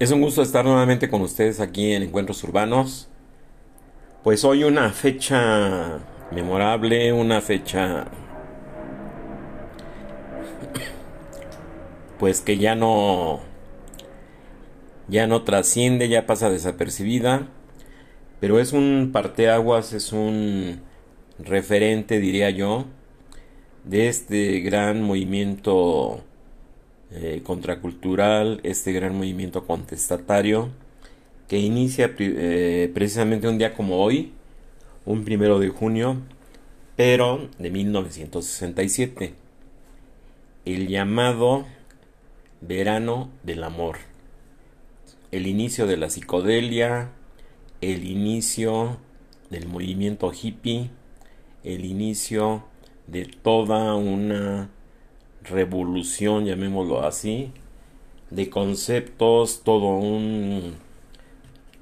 Es un gusto estar nuevamente con ustedes aquí en Encuentros Urbanos. Pues hoy una fecha memorable, una fecha pues que ya no ya no trasciende, ya pasa desapercibida, pero es un parteaguas, es un referente, diría yo, de este gran movimiento eh, contracultural, este gran movimiento contestatario que inicia eh, precisamente un día como hoy, un primero de junio, pero de 1967, el llamado verano del amor, el inicio de la psicodelia, el inicio del movimiento hippie, el inicio de toda una revolución, llamémoslo así, de conceptos, todo un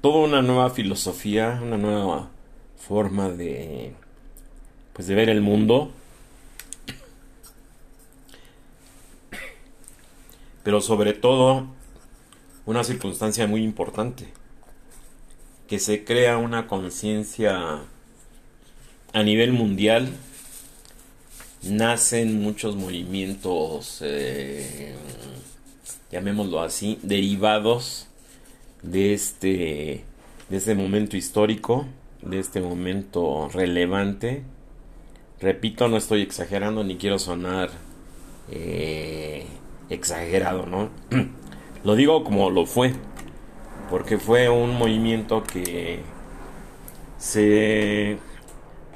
toda una nueva filosofía, una nueva forma de pues de ver el mundo. Pero sobre todo una circunstancia muy importante, que se crea una conciencia a nivel mundial nacen muchos movimientos, eh, llamémoslo así, derivados de este, de este momento histórico, de este momento relevante. Repito, no estoy exagerando ni quiero sonar eh, exagerado, ¿no? lo digo como lo fue, porque fue un movimiento que se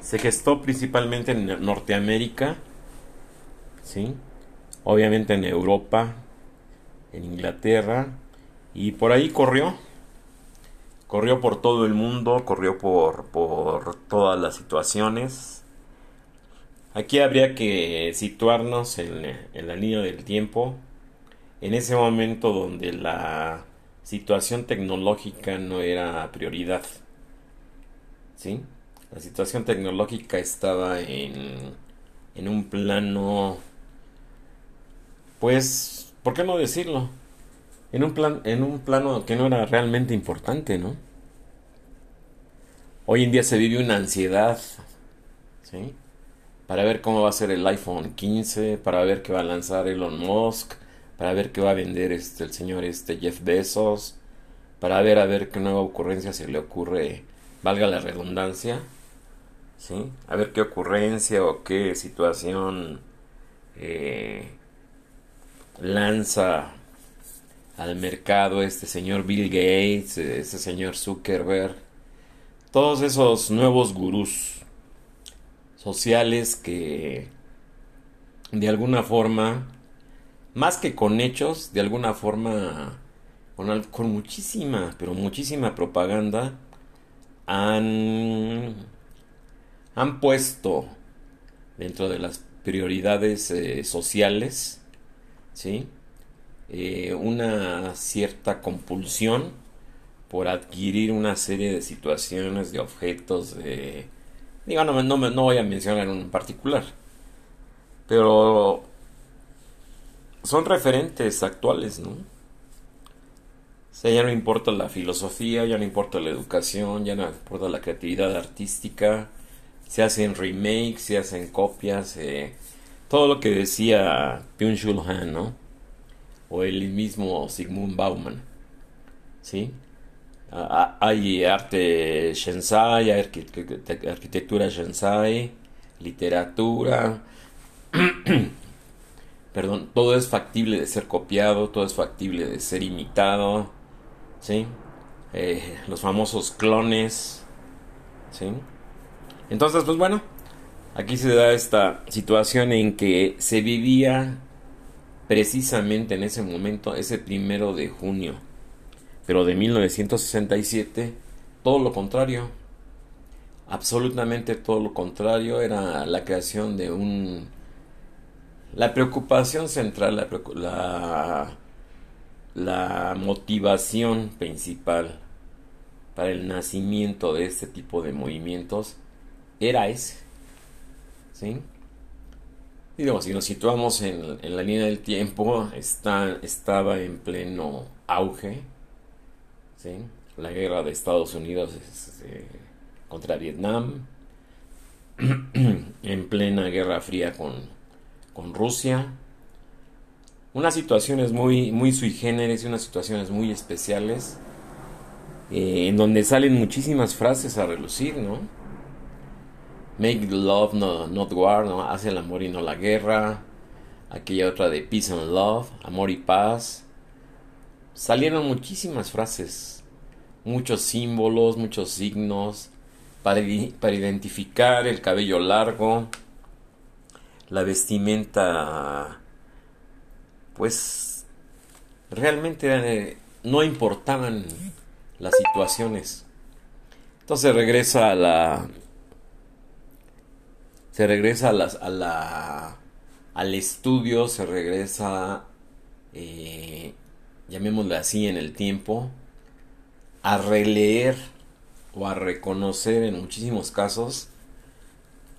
se gestó principalmente en Norteamérica, ¿sí? obviamente en Europa, en Inglaterra, y por ahí corrió. Corrió por todo el mundo, corrió por, por todas las situaciones. Aquí habría que situarnos en, en la línea del tiempo, en ese momento donde la situación tecnológica no era prioridad. ¿Sí? La situación tecnológica estaba en, en un plano, pues, ¿por qué no decirlo? En un, plan, en un plano que no era realmente importante, ¿no? Hoy en día se vive una ansiedad, ¿sí? Para ver cómo va a ser el iPhone 15, para ver qué va a lanzar Elon Musk, para ver qué va a vender este, el señor este Jeff Bezos, para ver a ver qué nueva ocurrencia se le ocurre, valga la redundancia, ¿sí? A ver qué ocurrencia o qué situación eh, lanza al mercado este señor Bill Gates, este señor Zuckerberg, todos esos nuevos gurús sociales que de alguna forma, más que con hechos, de alguna forma, con, con muchísima, pero muchísima propaganda, han han puesto dentro de las prioridades eh, sociales, ¿sí? Eh, una cierta compulsión por adquirir una serie de situaciones, de objetos. Digo, no, no, no voy a mencionar un particular, pero son referentes actuales, ¿no? Ya no importa la filosofía, ya no importa la educación, ya no importa la creatividad artística, se hacen remakes, se hacen copias, eh, todo lo que decía Byung-Chul Han, ¿no? O el mismo Sigmund Bauman, ¿sí? hay arte Shensai, hay arquitectura Shensai, literatura, perdón, todo es factible de ser copiado, todo es factible de ser imitado, ¿sí? Eh, los famosos clones, ¿sí? Entonces, pues bueno, aquí se da esta situación en que se vivía precisamente en ese momento, ese primero de junio, pero de 1967, todo lo contrario. Absolutamente todo lo contrario era la creación de un... La preocupación central, la, la, la motivación principal para el nacimiento de este tipo de movimientos era ese. ¿Sí? Y digo, si nos situamos en, la línea del tiempo, está, estaba en pleno auge, ¿sí? la guerra de Estados Unidos este, contra Vietnam, en plena guerra fría con, con Rusia. Unas situaciones muy, muy sui generis y unas situaciones muy especiales eh, en donde salen muchísimas frases a relucir, ¿no? Make love, no, not war, ¿no? Hace el amor y no la guerra. Aquella otra de peace and love, amor y paz. Salieron muchísimas frases, muchos símbolos, muchos signos para, para identificar el cabello largo, la vestimenta, pues realmente eh, no importaban las situaciones. Entonces regresa a la se regresa a, las, a la al estudio, se regresa eh, llamémosle así en el tiempo a releer o a reconocer en muchísimos casos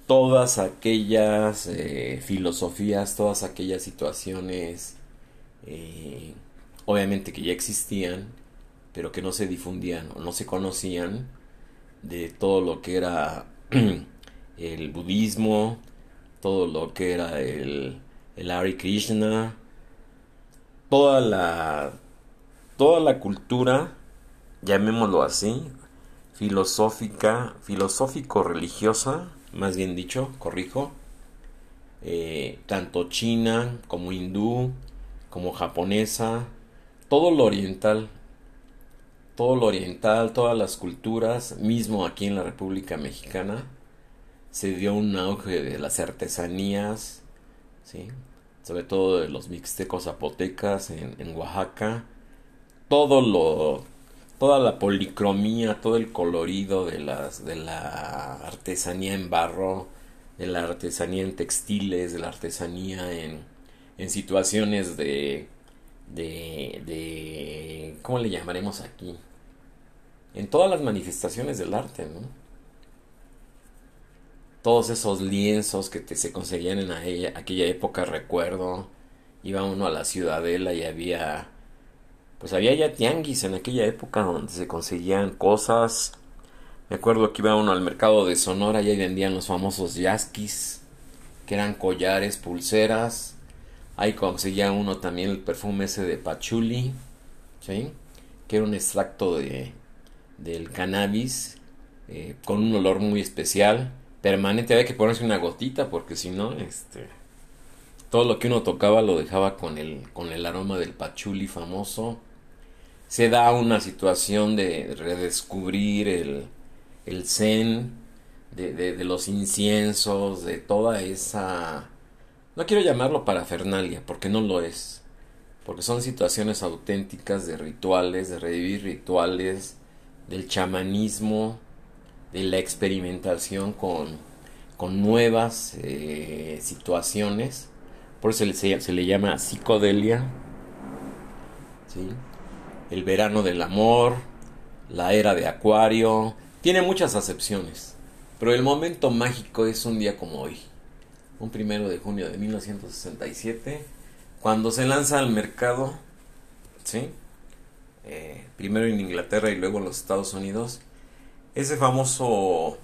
todas aquellas eh, filosofías, todas aquellas situaciones, eh, obviamente que ya existían, pero que no se difundían o no se conocían de todo lo que era el budismo, todo lo que era el, el Hare Krishna, toda la, toda la cultura, llamémoslo así, filosófica, filosófico-religiosa, más bien dicho, corrijo, eh, tanto china como hindú, como japonesa, todo lo oriental, todo lo oriental, todas las culturas, mismo aquí en la República Mexicana, se dio un auge de las artesanías, ¿sí? sobre todo de los mixtecos zapotecas en, en Oaxaca, todo lo toda la policromía, todo el colorido de, las, de la artesanía en barro, de la artesanía en textiles, de la artesanía en, en situaciones de, de, de, ¿cómo le llamaremos aquí? En todas las manifestaciones del arte, ¿no? Todos esos lienzos que te, se conseguían en aquella época, recuerdo, iba uno a la ciudadela y había pues había ya tianguis en aquella época donde se conseguían cosas. Me acuerdo que iba uno al mercado de Sonora y ahí vendían los famosos yasquis, que eran collares, pulseras. Ahí conseguía uno también el perfume ese de patchouli, ¿sí? que era un extracto de, del cannabis eh, con un olor muy especial, permanente. Había que ponerse una gotita porque si no, este, todo lo que uno tocaba lo dejaba con el, con el aroma del patchouli famoso se da una situación de redescubrir el, el zen, de, de, los inciensos, de toda esa... No quiero llamarlo parafernalia, porque no lo es, porque son situaciones auténticas de rituales, de revivir rituales, del chamanismo, de la experimentación con, con nuevas eh, situaciones, por eso se, se le llama psicodelia, ¿sí? el verano del amor, la era de Acuario, tiene muchas acepciones, pero el momento mágico es un día como hoy, un primero de junio de 1967, cuando se lanza al mercado, ¿sí? Eh, primero en Inglaterra y luego en los Estados Unidos, ese famoso,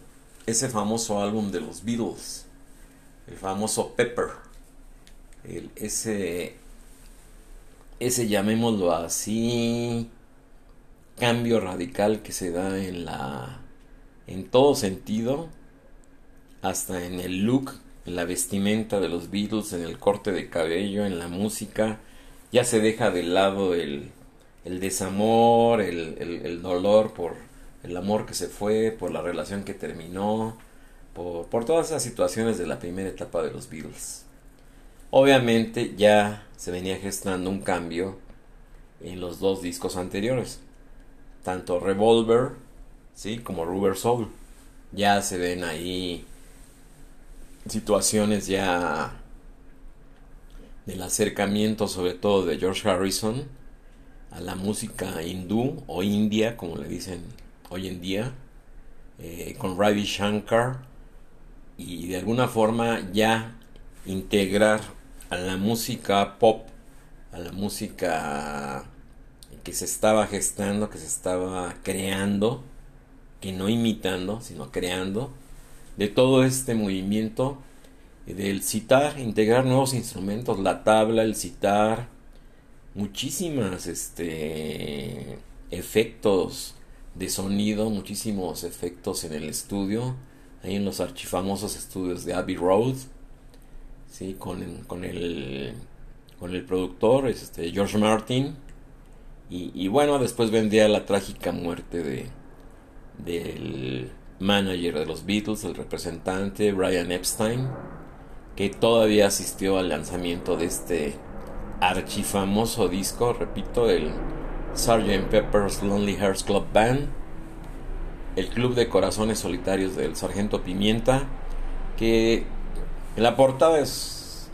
ese famoso álbum de los Beatles, el famoso Pepper, el, ese ese llamémoslo así cambio radical que se da en la en todo sentido hasta en el look en la vestimenta de los Beatles en el corte de cabello en la música ya se deja de lado el, el desamor el, el, dolor por el amor que se fue por la relación que terminó por, por todas esas situaciones de la primera etapa de los Beatles Obviamente ya se venía gestando un cambio en los dos discos anteriores. Tanto Revolver, ¿sí? Como Rubber Soul. Ya se ven ahí situaciones ya del acercamiento sobre todo de George Harrison a la música hindú o india como le dicen hoy en día eh, con Ravi Shankar y de alguna forma ya integrar a la música pop, a la música que se estaba gestando, que se estaba creando, que no imitando, sino creando, de todo este movimiento del citar, integrar nuevos instrumentos, la tabla, el citar, muchísimas este efectos de sonido, muchísimos efectos en el estudio, ahí en los archifamosos estudios de Abbey Road, ¿sí? con, el, con el productor este, George Martin. Y, bueno, después vendría la trágica muerte de, del manager de los Beatles, el representante Brian Epstein, que todavía asistió al lanzamiento de este archifamoso disco, repito, el Sgt. Pepper's Lonely Hearts Club Band, el Club de Corazones Solitarios del Sargento Pimienta, que la portada es,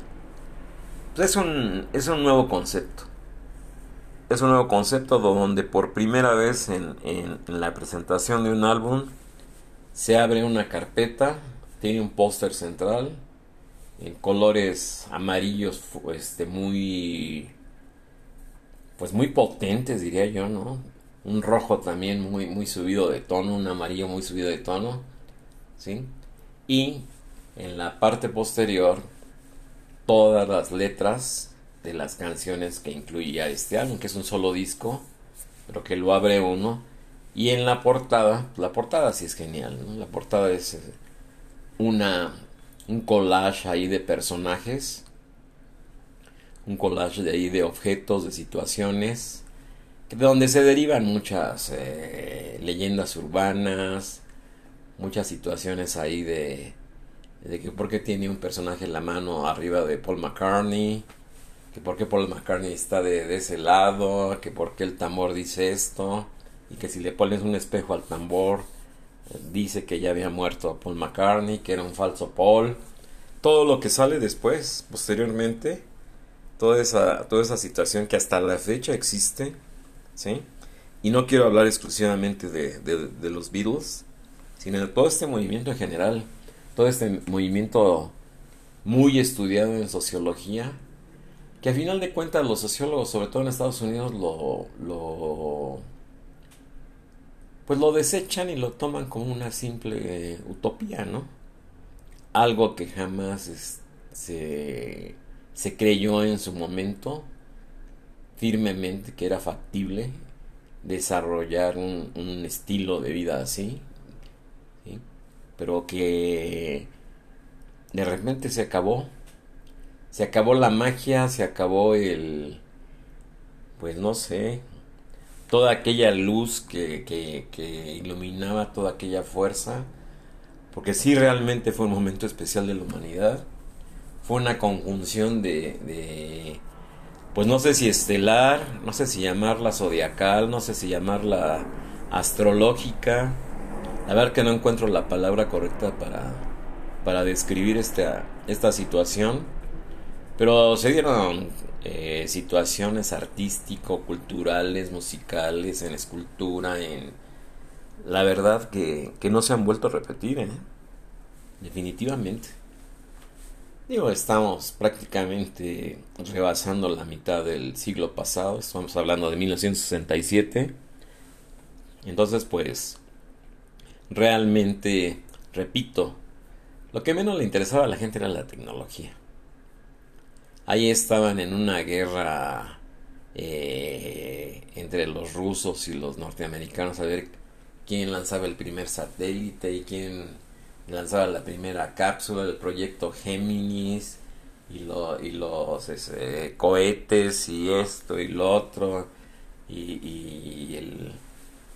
es, un, es un nuevo concepto. Es un nuevo concepto donde por primera vez en, en, la presentación de un álbum se abre una carpeta, tiene un póster central en colores amarillos este, muy pues muy potentes, diría yo, ¿no? Un rojo también muy, muy subido de tono, un amarillo muy subido de tono, ¿sí? Y en la parte posterior, todas las letras de las canciones que incluía este álbum, que es un solo disco, pero que lo abre uno. Y en la portada, la portada sí es genial, ¿no? La portada es eh, una, un collage ahí de personajes un collage de ahí de objetos, de situaciones, de donde se derivan muchas eh, leyendas urbanas, muchas situaciones ahí de, de que por qué tiene un personaje en la mano arriba de Paul McCartney, que por qué Paul McCartney está de, de ese lado, que por qué el tambor dice esto, y que si le pones un espejo al tambor, dice que ya había muerto Paul McCartney, que era un falso Paul. Todo lo que sale después, posteriormente, toda esa, toda esa situación que hasta la fecha existe, ¿sí? Y no quiero hablar exclusivamente de, de, los Beatles, sino de todo este movimiento en general, todo este movimiento muy estudiado en sociología, que a final de cuentas los sociólogos, sobre todo en Estados Unidos, lo, lo pues lo desechan y lo toman como una simple utopía, ¿no? Algo que jamás se se creyó en su momento firmemente que era factible desarrollar un, estilo de vida así, pero que de repente se acabó, se acabó la magia, se acabó el, pues no sé, toda aquella luz que, que, que iluminaba toda aquella fuerza, porque sí realmente fue un momento especial de la humanidad fue una conjunción de, pues no sé si estelar, no sé si llamarla zodiacal, no sé si llamarla astrológica. A ver que no encuentro la palabra correcta para, para describir esta, esta situación. Pero se dieron eh, situaciones artístico, culturales, musicales, en escultura, en... La verdad que, que no se han vuelto a repetir, ¿eh? Definitivamente. Digo, estamos prácticamente rebasando la mitad del siglo pasado, estamos hablando de 1967. Entonces, pues, realmente, repito, lo que menos le interesaba a la gente era la tecnología. Ahí estaban en una guerra eh, entre los rusos y los norteamericanos a ver quién lanzaba el primer satélite y quién lanzaba la primera cápsula del proyecto Géminis y, lo, y los cohetes y esto y lo otro y, el,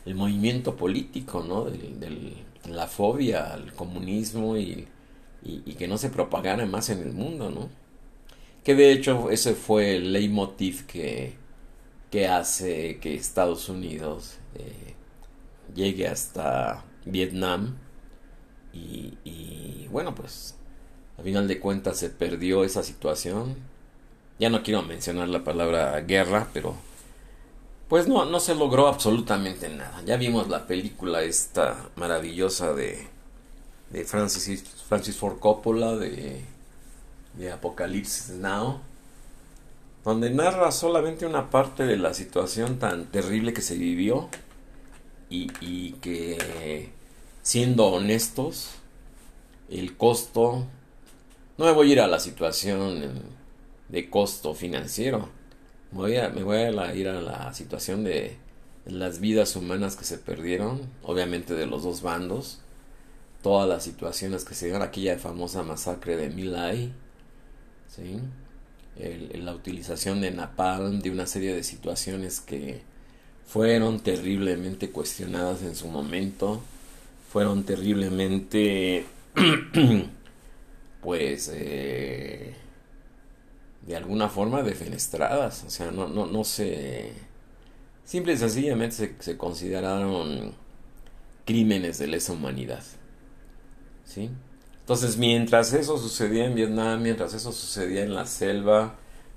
el, movimiento político, ¿no? Del, la fobia al comunismo y, y, que no se propagara más en el mundo, ¿no? Que de hecho ese fue el leitmotiv que, que hace que Estados Unidos eh, llegue hasta Vietnam y, bueno, pues a final de cuentas se perdió esa situación. Ya no quiero mencionar la palabra guerra, pero pues no, no se logró absolutamente nada. Ya vimos la película esta maravillosa de, de Francis, Francis Ford Coppola, de, de Apocalypse Now, donde narra solamente una parte de la situación tan terrible que se vivió y, y que, siendo honestos, el costo, no me voy a ir a la situación de costo financiero, me voy a, me voy a ir a la situación de las vidas humanas que se perdieron, obviamente de los dos bandos, todas las situaciones que se dieron, aquella famosa masacre de Milay, ¿sí? la utilización de napalm, de una serie de situaciones que fueron terriblemente cuestionadas en su momento, fueron terriblemente, pues, eh, de alguna forma defenestradas, o sea, no, no, no se, simple y sencillamente se, consideraron crímenes de lesa humanidad, ¿sí? Entonces, mientras eso sucedía en Vietnam, mientras eso sucedía en la selva,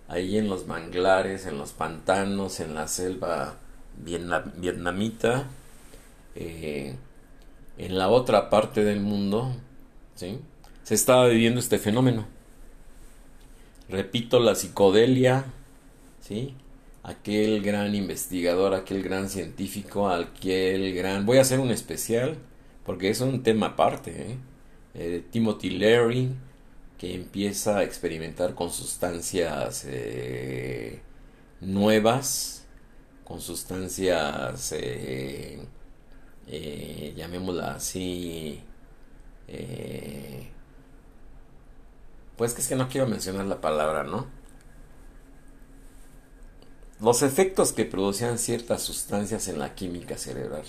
ahí en los manglares, en los pantanos, en la selva vietnamita, eh, en la otra parte del mundo, ¿sí? se estaba viviendo este fenómeno. Repito, la psicodelia, ¿sí? aquel gran investigador, aquel gran científico, aquel gran... Voy a hacer un especial, porque es un tema aparte, ¿eh? Eh, Timothy Leary, que empieza a experimentar con sustancias eh, nuevas, con sustancias, eh, llamémosla así, pues que es que no quiero mencionar la palabra, ¿no? Los efectos que producían ciertas sustancias en la química cerebral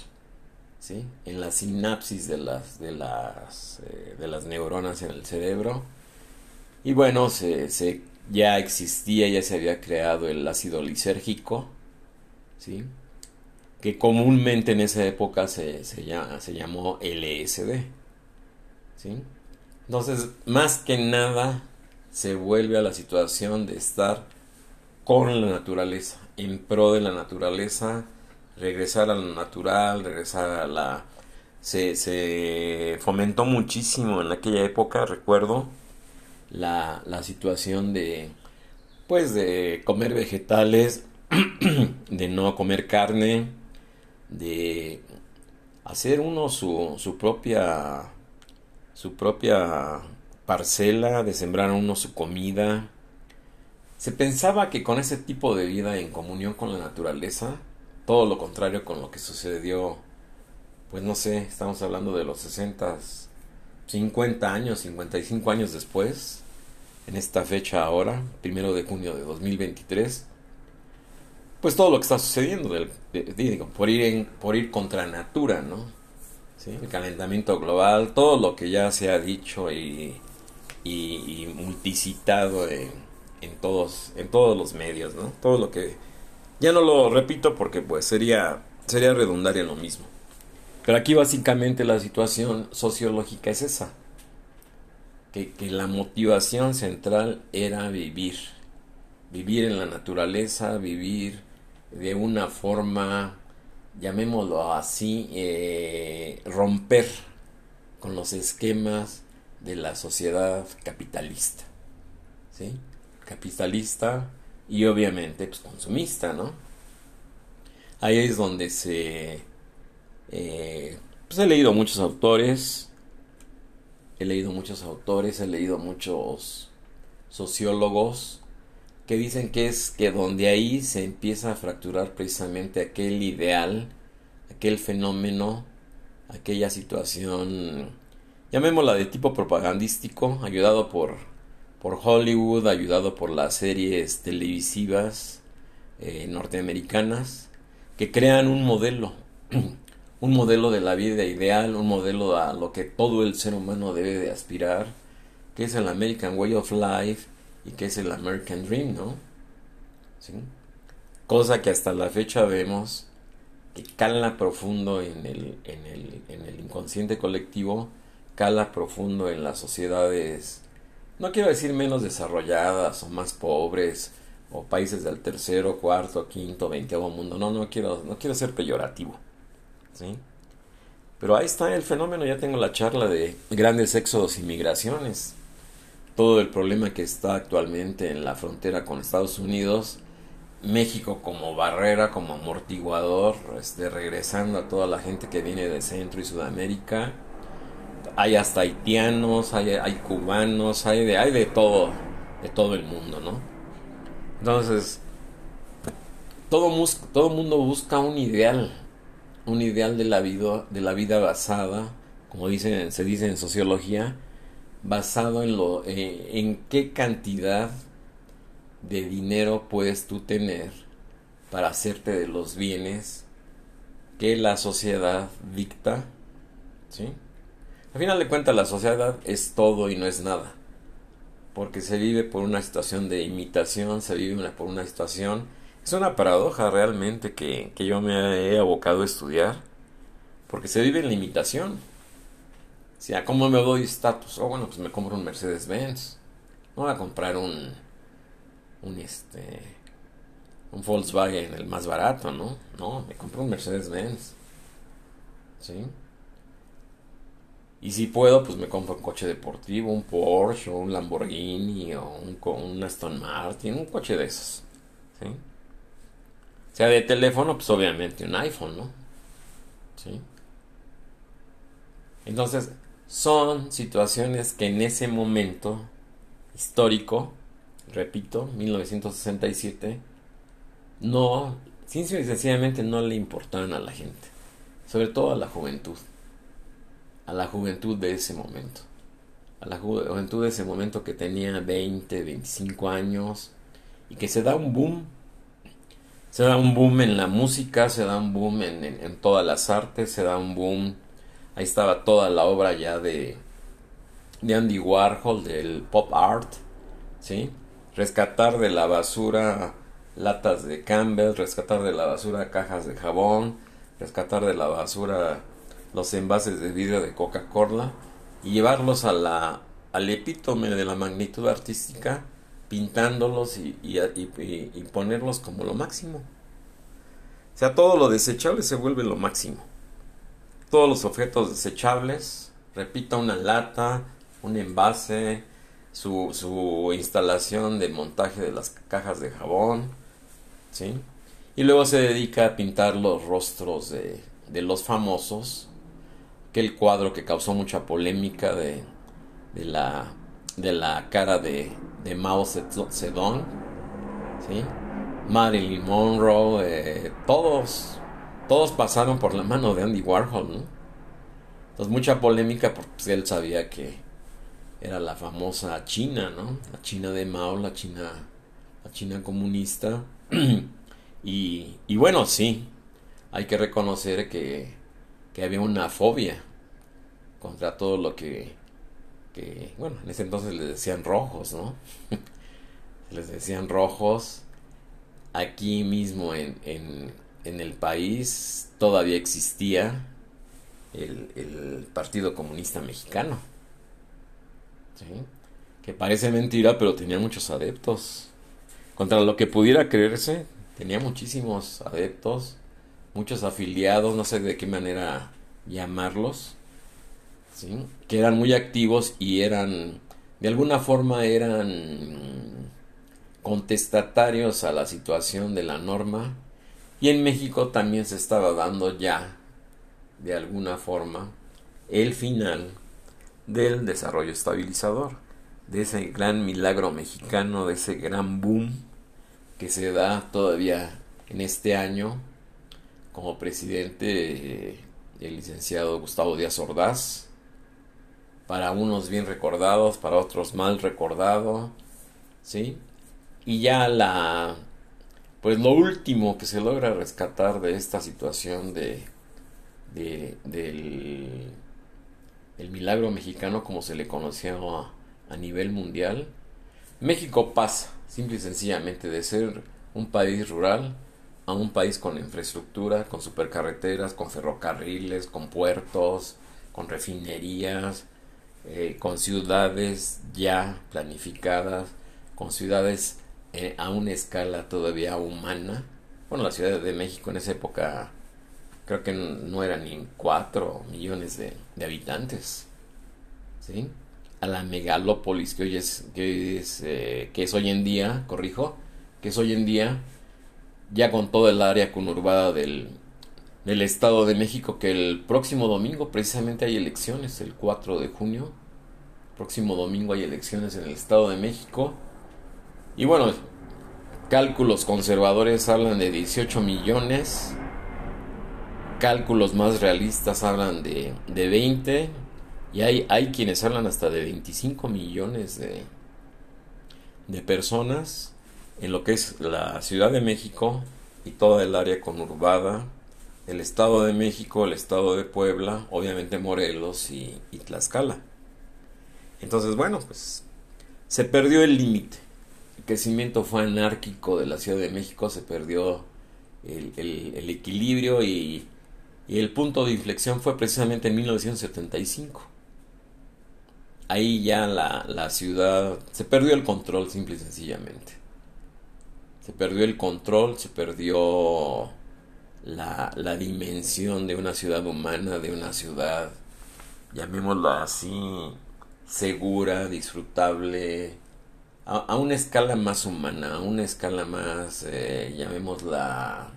en la sinapsis de las, de, las, eh, de las neuronas en el cerebro. Y bueno, se, se, ya existía, ya se había creado el ácido lisérgico, ¿sí? Que comúnmente en esa época se, se, se llamó LSD. ¿sí? Entonces, más que nada, se vuelve a la situación de estar con la naturaleza, en pro de la naturaleza, regresar a lo natural, regresar a la... Se, se fomentó muchísimo en aquella época, recuerdo, la, la situación de, pues, de comer vegetales, de no comer carne, de hacer uno su, su propia su propia parcela, de sembrar uno su comida. Se pensaba que con ese tipo de vida en comunión con la naturaleza, todo lo contrario con lo que sucedió, pues no sé, estamos hablando de los 60, 50 años, 55 años después, en esta fecha ahora, primero de junio de 2023, pues todo lo que está sucediendo, digo, por, ir por ir contra natura, ¿no? El calentamiento global, todo lo que ya se ha dicho y, y, multicitado en, en, todos, en todos los medios, ¿no? Todo lo que ya no lo repito porque pues sería, sería redundar en lo mismo. Pero aquí básicamente la situación sociológica es esa. Que, que la motivación central era vivir. Vivir en la naturaleza, vivir de una forma, llamémoslo así, eh, romper con los esquemas de la sociedad capitalista. ¿Sí? Capitalista y obviamente pues consumista, ¿no? Ahí es donde se... Eh, pues he leído muchos autores, he leído muchos autores, he leído muchos sociólogos que dicen que es que donde ahí se empieza a fracturar precisamente aquel ideal, aquel fenómeno, aquella situación, llamémosla de tipo propagandístico, ayudado por por Hollywood, ayudado por las series televisivas eh, norteamericanas, que crean un modelo, un modelo de la vida ideal, un modelo a lo que todo el ser humano debe de aspirar, que es el American Way of Life y que es el American Dream, ¿no? ¿Sí? Cosa que hasta la fecha vemos que cala profundo en el, en el, en el inconsciente colectivo, cala profundo en las sociedades no quiero decir menos desarrolladas o más pobres o países del tercero, cuarto, quinto, veinteavo mundo. No, no quiero, no quiero ser peyorativo. ¿sí? Pero ahí está el fenómeno, ya tengo la charla de grandes éxodos y migraciones. Todo el problema que está actualmente en la frontera con Estados Unidos, México como barrera, como amortiguador, este, regresando a toda la gente que viene de Centro y Sudamérica. Hay hasta haitianos, hay, hay cubanos, hay de, hay de todo, de todo el mundo, ¿no? Entonces, todo, todo mundo busca un ideal, un ideal de la vida, de la vida basada, como dice, se dice en sociología, basado en lo, eh, en qué cantidad de dinero puedes tú tener para hacerte de los bienes que la sociedad dicta, ¿sí? Al final de cuentas la sociedad es todo y no es nada, porque se vive por una situación de imitación, se vive por una situación, es una paradoja realmente que, que yo me he abocado a estudiar, porque se vive en la imitación. O sea, ¿cómo me doy estatus? Oh, bueno, pues me compro un Mercedes-Benz. No voy a comprar un, un este un Volkswagen el más barato, ¿no? No, me compro un Mercedes-Benz. ¿Sí? Y si puedo, pues me compro un coche deportivo, un Porsche, o un Lamborghini, o un, un Aston Martin, un coche de esos. ¿Sí? Sea, de teléfono, pues obviamente un iPhone, ¿no? ¿Sí? Entonces, son situaciones que en ese momento histórico repito, 1967, no, sencillamente no le importaban a la gente, sobre todo a la juventud, a la juventud de ese momento, a la juventud de ese momento que tenía 20, 25 años y que se da un boom, se da un boom en la música, se da un boom en, en todas las artes, se da un boom, ahí estaba toda la obra ya de, de Andy Warhol, del pop art, ¿sí? rescatar de la basura latas de Campbell, rescatar de la basura cajas de jabón, rescatar de la basura los envases de vidrio de Coca-Cola y llevarlos a la, al epítome de la magnitud artística, pintándolos y, y, ponerlos como lo máximo. O sea, todo lo desechable se vuelve lo máximo. Todos los objetos desechables, repita una lata, un envase, su, su instalación de montaje de las cajas de jabón, ¿sí? Y luego se dedica a pintar los rostros de, de los famosos, que el cuadro que causó mucha polémica de, de, la, de la cara de, de Mao Zedong, ¿sí? Marilyn Monroe, eh, todos, todos pasaron por la mano de Andy Warhol, ¿no? Entonces mucha polémica porque pues, él sabía que era la famosa China, ¿no? La China de Mao, la China, la China comunista. y, y, bueno, sí, hay que reconocer que, que, había una fobia contra todo lo que, que, bueno, en ese entonces les decían rojos, ¿no? les decían rojos. Aquí mismo en, en, en el país todavía existía el, el Partido Comunista Mexicano que parece mentira, pero tenía muchos adeptos. Contra lo que pudiera creerse, tenía muchísimos adeptos, muchos afiliados, no sé de qué manera llamarlos, ¿sí? que eran muy activos y eran, de alguna forma eran contestatarios a la situación de la norma. Y en México también se estaba dando ya, de alguna forma, el final del desarrollo estabilizador, de ese gran milagro mexicano, de ese gran boom que se da todavía en este año como presidente eh, el licenciado Gustavo Díaz Ordaz, para unos bien recordados, para otros mal recordados, ¿sí? Y ya la, pues lo último que se logra rescatar de esta situación de, de del el milagro mexicano como se le conoció a, nivel mundial, México pasa simple y sencillamente de ser un país rural a un país con infraestructura, con supercarreteras, con ferrocarriles, con puertos, con refinerías, eh, con ciudades ya planificadas, con ciudades eh, a una escala todavía humana. Bueno, la Ciudad de México en esa época creo que no eran ni 4 millones de, habitantes. ¿sí? a la megalópolis que hoy es, que es, eh, que es hoy en día, corrijo, que es hoy en día, ya con toda el área conurbada del, del Estado de México, que el próximo domingo precisamente hay elecciones, el 4 de junio, próximo domingo hay elecciones en el Estado de México, y bueno, cálculos conservadores hablan de 18 millones, cálculos más realistas hablan de, de 20, y hay, hay quienes hablan hasta de 25 millones de, de personas en lo que es la Ciudad de México y toda el área conurbada, el Estado de México, el Estado de Puebla, obviamente Morelos y, Tlaxcala. Entonces, bueno, pues se perdió el límite. El crecimiento fue anárquico de la Ciudad de México, se perdió el, equilibrio y, y el punto de inflexión fue precisamente en 1975 ahí ya la, la, ciudad se perdió el control simple y sencillamente. Se perdió el control, se perdió la, la dimensión de una ciudad humana, de una ciudad, llamémosla así, segura, disfrutable, a, una escala más humana, a una escala más, eh, llamémosla,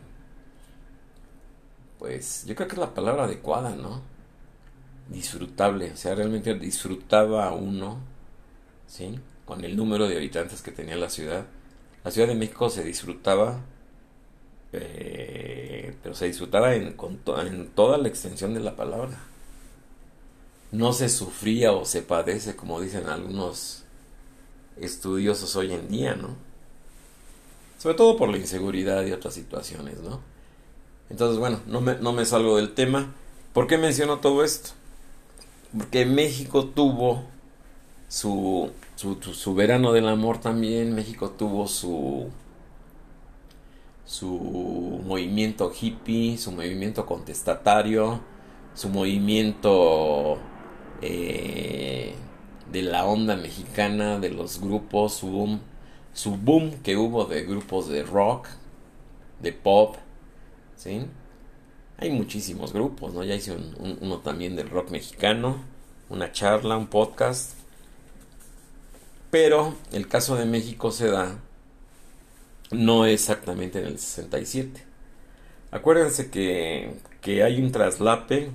pues yo creo que es la palabra adecuada, ¿no? disfrutable, o sea, realmente disfrutaba uno, ¿sí? Con el número de habitantes que tenía la ciudad. La Ciudad de México se disfrutaba, eh, pero se disfrutaba en, en toda la extensión de la palabra. No se sufría o se padece, como dicen algunos estudiosos hoy en día, ¿no? Sobre todo por la inseguridad y otras situaciones, ¿no? Entonces, bueno, no me, no me salgo del tema. ¿Por qué menciono todo esto? Porque México tuvo su, su, verano del amor también, México tuvo su, su movimiento hippie, su movimiento contestatario, su movimiento eh, de la onda mexicana, de los grupos, su boom, su boom que hubo de grupos de rock, de pop, ¿sí? Hay muchísimos grupos, ¿no? Ya hice uno también del rock mexicano, una charla, un podcast. Pero el caso de México se da no exactamente en el 67. Acuérdense que, que hay un traslape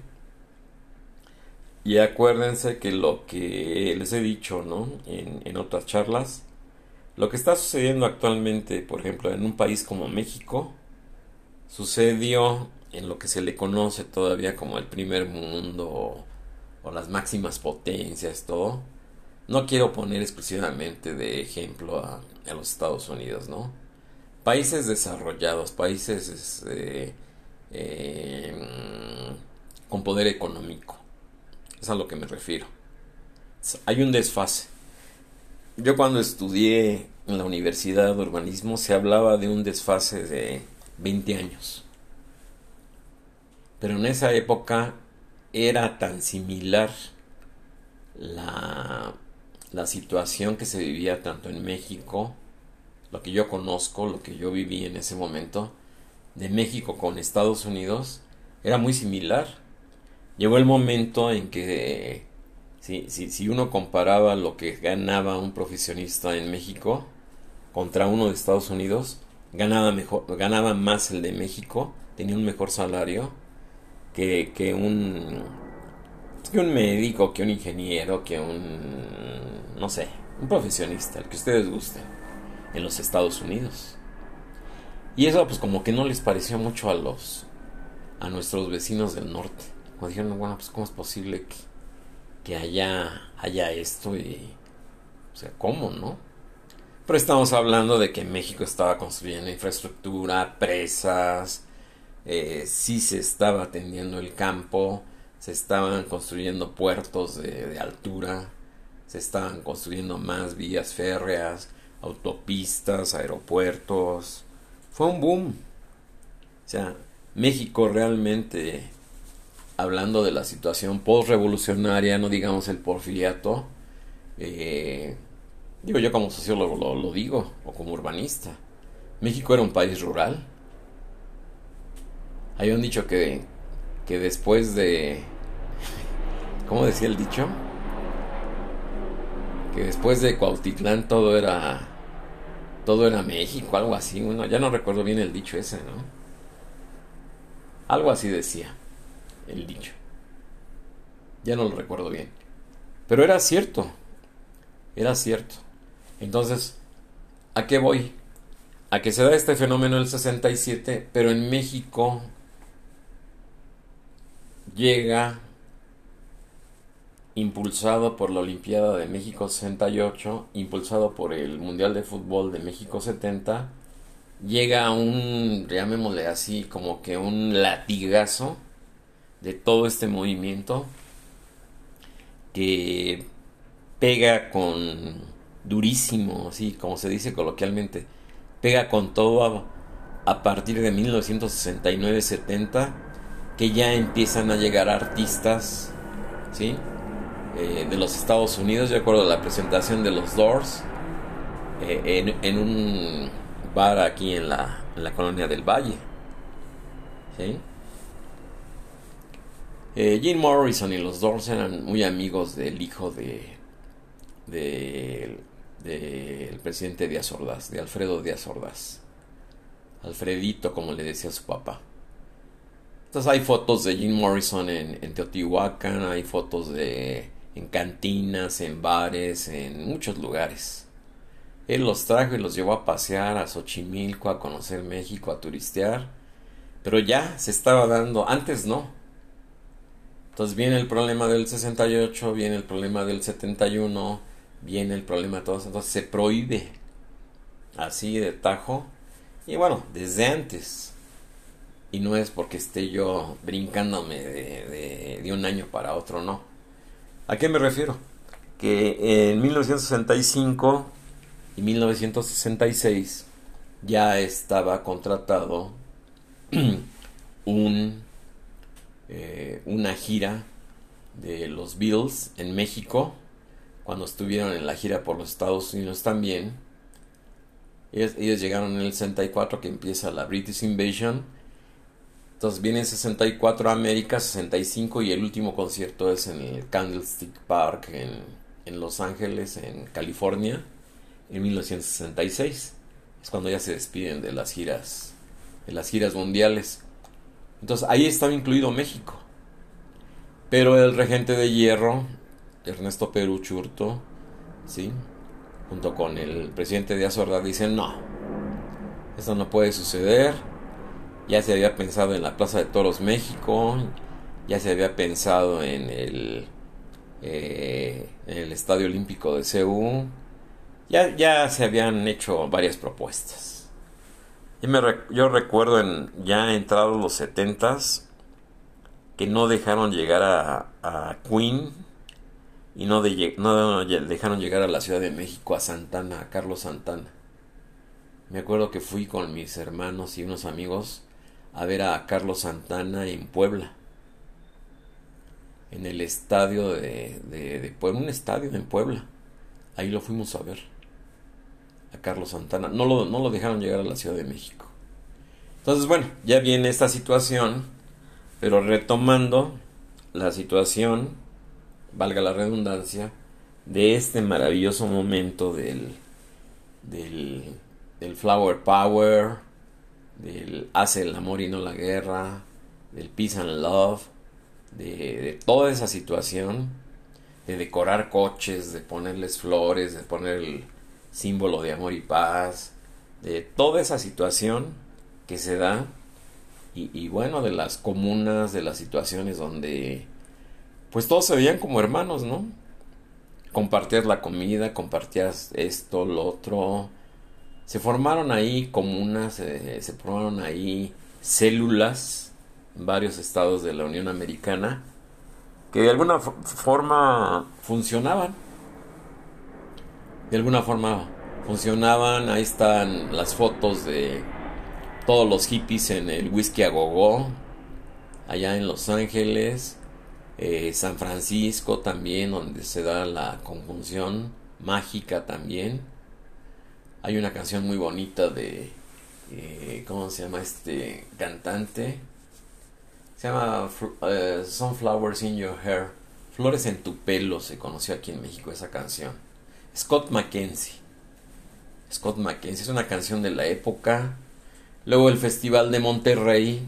y acuérdense que lo que les he dicho ¿no? en, en otras charlas, lo que está sucediendo actualmente, por ejemplo, en un país como México, sucedió en lo que se le conoce todavía como el primer mundo o, las máximas potencias, todo. No quiero poner exclusivamente de ejemplo a, los Estados Unidos, ¿no? Países desarrollados, países este, em, con poder económico. Es a lo que me refiero. Hay un desfase. Yo cuando estudié en la Universidad de Urbanismo se hablaba de un desfase de 20 años. Pero en esa época era tan similar la, la situación que se vivía tanto en México, lo que yo conozco, lo que yo viví en ese momento, de México con Estados Unidos, era muy similar. Llegó el momento en que si, si, si uno comparaba lo que ganaba un profesionista en México contra uno de Estados Unidos, ganaba, mejor, ganaba más el de México, tenía un mejor salario que, que un que un médico, que un ingeniero, que un no sé, un profesionista, el que ustedes gusten, en los Estados Unidos. Y eso pues como que no les pareció mucho a los a nuestros vecinos del norte. Cuando dijeron, bueno, pues cómo es posible que, que haya, haya esto y o sea, ¿cómo, no? Pero estamos hablando de que México estaba construyendo infraestructura, presas, eh, sí se estaba atendiendo el campo, se estaban construyendo puertos de, altura, se estaban construyendo más vías férreas, autopistas, aeropuertos. Fue un boom. O sea, México realmente, hablando de la situación post-revolucionaria, no digamos el porfiriato, eh, digo yo como sociólogo lo digo, o como urbanista, México era un país rural hay un dicho que, después de... ¿Cómo decía el dicho? que después de Cuautitlán todo era todo era México, algo así, bueno, ya no recuerdo bien el dicho ese, ¿no? Algo así decía el dicho. Ya no lo recuerdo bien. Pero era cierto. Era cierto. Entonces, ¿a qué voy? A que se da este fenómeno del 67, pero en México llega impulsado por la Olimpiada de México 68, impulsado por el Mundial de Fútbol de México 70, llega un, llamémosle así, como que un latigazo de todo este movimiento que pega con durísimo, así como se dice coloquialmente, pega con todo a, partir de 1969-70, que ya empiezan a llegar artistas, ¿sí? Eh, de los Estados Unidos. Yo recuerdo la presentación de los Doors eh, en, un bar aquí en la, en la colonia del Valle. ¿sí? Eh, Jim Morrison y los Doors eran muy amigos del hijo de del presidente Díaz Ordaz, de Alfredo Díaz Ordaz. Alfredito, como le decía su papá. Entonces hay fotos de Jim Morrison en, en Teotihuacán, hay fotos de en cantinas, en bares, en muchos lugares. Él los trajo y los llevó a pasear a Xochimilco, a conocer México, a turistear. Pero ya se estaba dando, antes no. Entonces viene el problema del 68, viene el problema del 71, viene el problema de todos. Entonces se prohíbe así de tajo. Y bueno, desde antes. Y no es porque esté yo brincándome de, de un año para otro, no. ¿A qué me refiero? Que en 1965 y 1966 ya estaba contratado un, eh, una gira de los Bills en México, cuando estuvieron en la gira por los Estados Unidos también. Ellos, ellos llegaron en el 64 que empieza la British Invasion entonces viene 64 a América, 65 y el último concierto es en el Candlestick Park en, en Los Ángeles, en California, en 1966. Es cuando ya se despiden de las giras, de las giras mundiales. Entonces ahí estaba incluido México. Pero el regente de hierro, Ernesto Peruchurto, ¿sí? junto con el presidente de Azorda, dicen no, eso no puede suceder ya se había pensado en la Plaza de Toros México, ya se había pensado en el, eh, Estadio Olímpico de Seúl, ya, ya se habían hecho varias propuestas. Yo, me, yo recuerdo en, ya entrados los setentas que no dejaron llegar a, a Queen y no, de, dejaron llegar a la Ciudad de México a Santana, a Carlos Santana. Me acuerdo que fui con mis hermanos y unos amigos a ver a Carlos Santana en Puebla. En el estadio de, de, Puebla, un estadio en Puebla. Ahí lo fuimos a ver. A Carlos Santana. No lo, no lo dejaron llegar a la Ciudad de México. Entonces, bueno, ya viene esta situación. Pero retomando la situación, valga la redundancia, de este maravilloso momento del, del, del Flower Power, del hace el amor y no la guerra, del peace and love, de, toda esa situación, de decorar coches, de ponerles flores, de poner el símbolo de amor y paz, de toda esa situación que se da y, y, bueno, de las comunas, de las situaciones donde pues todos se veían como hermanos, ¿no? Compartías la comida, compartías esto, lo otro, se formaron ahí comunas, se formaron ahí células varios estados de la Unión Americana que de alguna forma funcionaban. De alguna forma funcionaban. Ahí están las fotos de todos los hippies en el Whisky a Gogo, allá en Los Ángeles, eh, San Francisco también, donde se da la conjunción mágica también. Hay una canción muy bonita de, eh, ¿cómo se llama este cantante? Se llama uh, Sunflowers in Your Hair. Flores en tu pelo se conoció aquí en México esa canción. Scott Mackenzie. Scott Mackenzie es una canción de la época. Luego el Festival de Monterrey,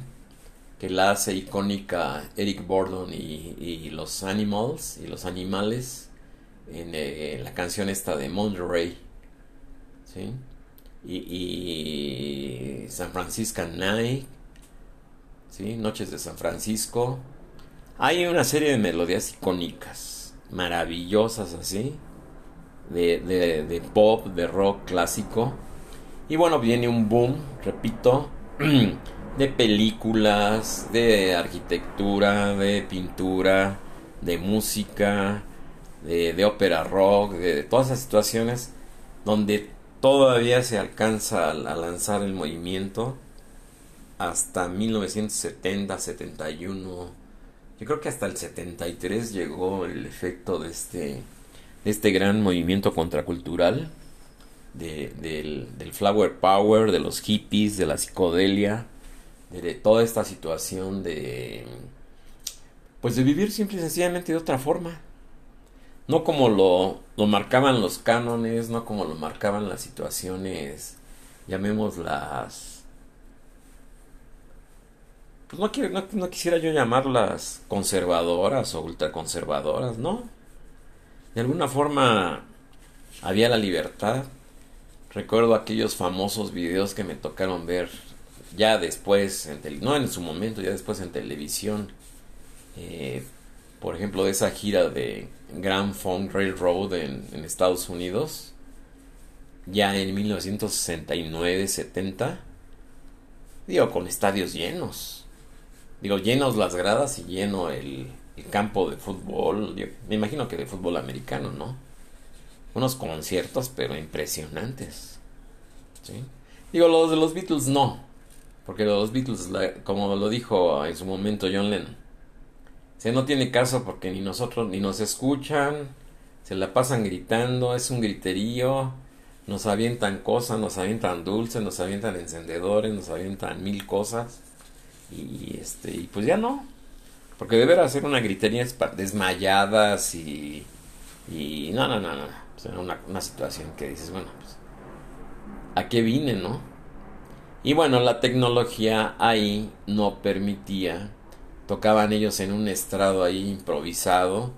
que la hace icónica Eric Bordon y, los Animals, y los animales, en, eh, la canción esta de Monterrey. ¿sí? Y, San Francisco Night, ¿sí? Noches de San Francisco. Hay una serie de melodías icónicas, maravillosas así, de, de pop, de rock clásico. Y bueno, viene un boom, repito, de películas, de arquitectura, de pintura, de música, de, ópera rock, de, todas esas situaciones donde todavía se alcanza a, lanzar el movimiento hasta 1970, 71. Yo creo que hasta el 73 llegó el efecto de este, de este gran movimiento contracultural, del, flower power, de los hippies, de la psicodelia, de toda esta situación de pues de vivir simple y sencillamente de otra forma. No como lo, lo marcaban los cánones, no como lo marcaban las situaciones, llamémoslas... Pues no, quiero, no, no quisiera yo llamarlas conservadoras o ultraconservadoras, ¿no? De alguna forma había la libertad. Recuerdo aquellos famosos videos que me tocaron ver ya después, en no en su momento, ya después en televisión, eh, por ejemplo, de esa gira de Grand Funk Railroad en, en Estados Unidos, ya en 1969-70, digo, con estadios llenos, digo, llenos las gradas y lleno el, el campo de fútbol, me imagino que de fútbol americano, ¿no? Unos conciertos, pero impresionantes. ¿sí? Digo, los de los Beatles no, porque los Beatles, como lo dijo en su momento John Lennon, se no tiene caso porque ni nosotros ni nos escuchan, se la pasan gritando, es un griterío, nos avientan cosas, nos avientan dulces, nos avientan encendedores, nos avientan mil cosas y este y pues ya no, porque debe hacer una gritería desmayadas y y no no no no, una, una situación que dices bueno pues a qué vine no y bueno, la tecnología ahí no permitía, tocaban ellos en un estrado ahí improvisado,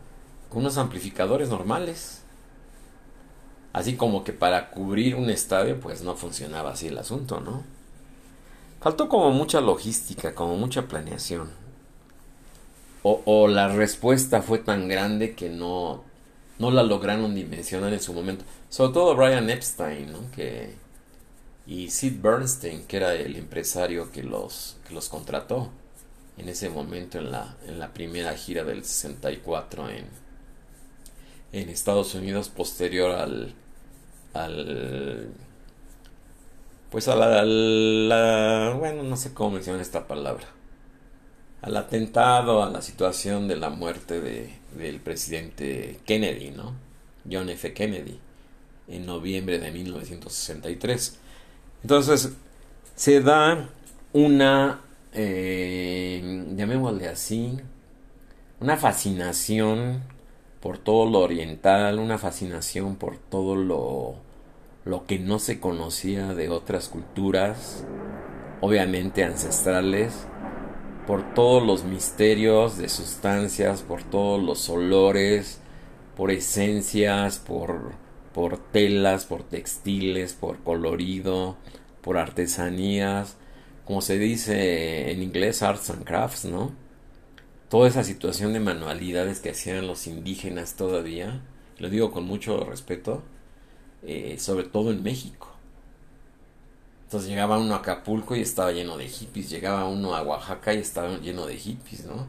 con unos amplificadores normales. Así como que para cubrir un estadio, pues no funcionaba así el asunto, ¿no? Faltó como mucha logística, como mucha planeación. O, o la respuesta fue tan grande que no, no la lograron dimensionar en su momento. Sobre todo Brian Epstein, ¿no? Que y Sid Bernstein, que era el empresario que los, que los contrató en ese momento en la, en la primera gira del 64 en, en Estados Unidos, posterior al, al pues a la, bueno, no sé cómo mencionar esta palabra, al atentado, a la situación de la muerte de, del presidente Kennedy, ¿no? John F. Kennedy, en noviembre de 1963. Entonces, se da una, eh, llamémosle así, una fascinación por todo lo oriental, una fascinación por todo lo, lo que no se conocía de otras culturas, obviamente ancestrales, por todos los misterios de sustancias, por todos los olores, por esencias, por por telas, por textiles, por colorido, por artesanías, como se dice en inglés, arts and crafts, ¿no? Toda esa situación de manualidades que hacían los indígenas todavía, lo digo con mucho respeto, eh, sobre todo en México. Entonces llegaba uno a Acapulco y estaba lleno de hippies, llegaba uno a Oaxaca y estaba lleno de hippies, ¿no?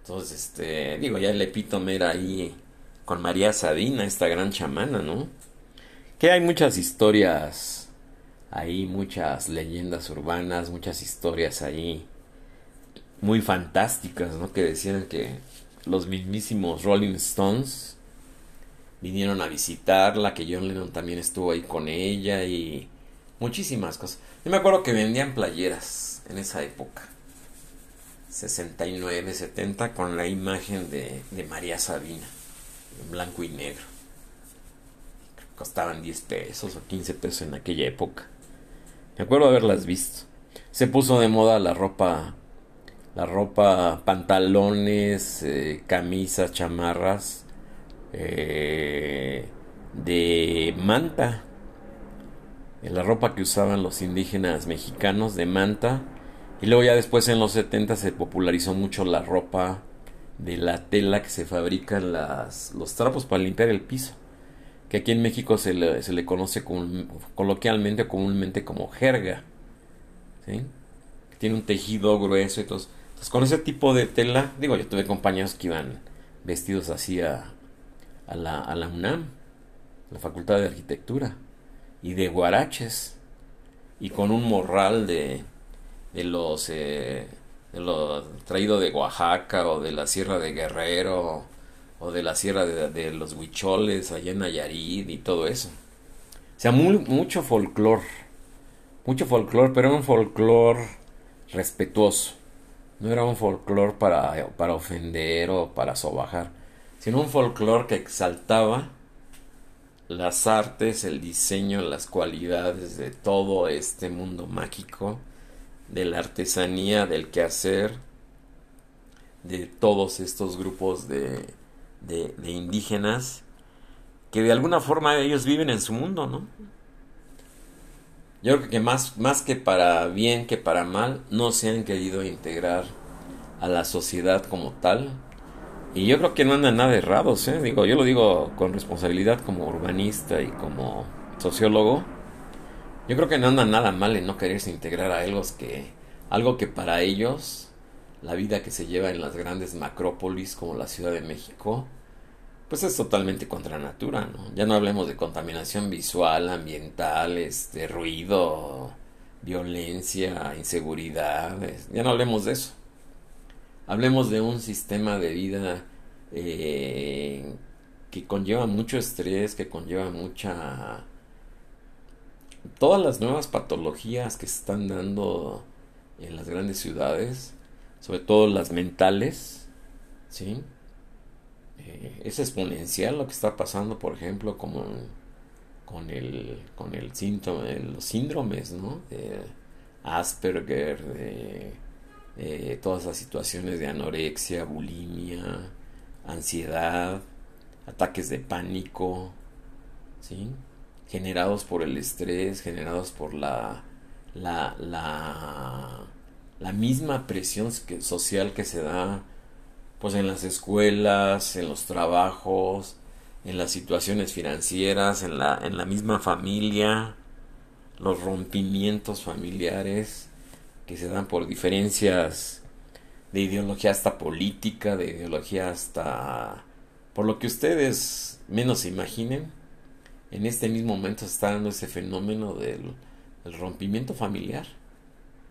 Entonces, este, digo, ya el epítome era ahí con María Sabina, esta gran chamana, ¿no? Que hay muchas historias ahí, muchas leyendas urbanas, muchas historias ahí muy fantásticas, ¿no? Que decían que los mismísimos Rolling Stones vinieron a visitarla, que John Lennon también estuvo ahí con ella y muchísimas cosas. Yo me acuerdo que vendían playeras en esa época. 69, 70 con la imagen de, de María Sabina en blanco y negro. costaban 10 pesos o 15 pesos en aquella época. Me acuerdo haberlas visto. Se puso de moda la ropa, la ropa, pantalones, eh, camisas, chamarras eh, de manta. La ropa que usaban los indígenas mexicanos de manta. Y luego ya después en los 70 se popularizó mucho la ropa de la tela que se fabrican las, los trapos para limpiar el piso que aquí en México se le, se le conoce coloquialmente comúnmente como jerga, ¿sí? tiene un tejido grueso y todo. Entonces, con ese tipo de tela, digo, yo tuve compañeros que iban vestidos así a, a, la, a la UNAM, la Facultad de Arquitectura, y de guaraches, y con un morral de, de los... Eh, de lo traído de Oaxaca o de la Sierra de Guerrero o de la sierra de, los huicholes allá en Nayarit y todo eso. O sea, mucho folclor, mucho folclor, pero un folclor respetuoso. No era un folclor para, para ofender o para sobajar, sino un folclor que exaltaba las artes, el diseño, las cualidades de todo este mundo mágico, de la artesanía, del quehacer, de todos estos grupos de, de, indígenas que de alguna forma ellos viven en su mundo, ¿no? Yo creo que más, más que para bien que para mal, no se han querido integrar a la sociedad como tal. Y yo creo que no andan nada errados, ¿eh? Digo, yo lo digo con responsabilidad como urbanista y como sociólogo. Yo creo que no andan nada mal en no quererse integrar a algo que, algo que para ellos la vida que se lleva en las grandes macrópolis como la Ciudad de México, pues es totalmente contra natura, ¿no? Ya no hablemos de contaminación visual, ambiental, este, ruido, violencia, inseguridad, ya no hablemos de eso. Hablemos de un sistema de vida eh, que conlleva mucho estrés, que conlleva mucha... Todas las nuevas patologías que se están dando en las grandes ciudades, sobre todo las mentales, ¿sí? Eh, es exponencial lo que está pasando, por ejemplo, como con el, con el síntoma, los síndromes, ¿no? De Asperger, de, todas las situaciones de anorexia, bulimia, ansiedad, ataques de pánico, ¿sí? Generados por el estrés, generados por la, la, la la misma presión social que se da pues en las escuelas, en los trabajos, en las situaciones financieras, en la, en la misma familia, los rompimientos familiares que se dan por diferencias de ideología hasta política, de ideología hasta por lo que ustedes menos se imaginen. En este mismo momento se está dando ese fenómeno del rompimiento familiar.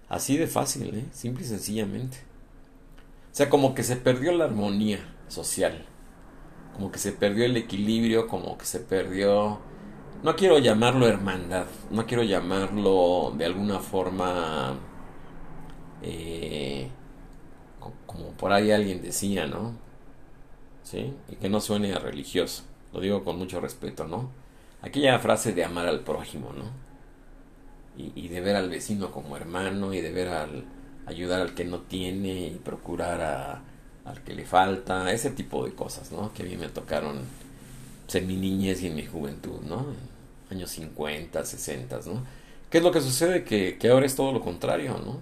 Así de fácil, ¿eh? simple y sencillamente. O sea, como que se perdió la armonía social, como que se perdió el equilibrio, como que se perdió... No quiero llamarlo hermandad, no quiero llamarlo de alguna forma... Eh, como por ahí alguien decía, ¿no? ¿Sí? Y que no suene a religioso, lo digo con mucho respeto, ¿no? Aquella frase de amar al prójimo, ¿no? y, de ver al vecino como hermano y de ver al ayudar al que no tiene y procurar a, al que le falta, ese tipo de cosas, ¿no? Que a mí me tocaron pues, en mi niñez y en mi juventud, ¿no? Años 50, 60, ¿no? ¿Qué es lo que sucede? Que, que ahora es todo lo contrario, ¿no?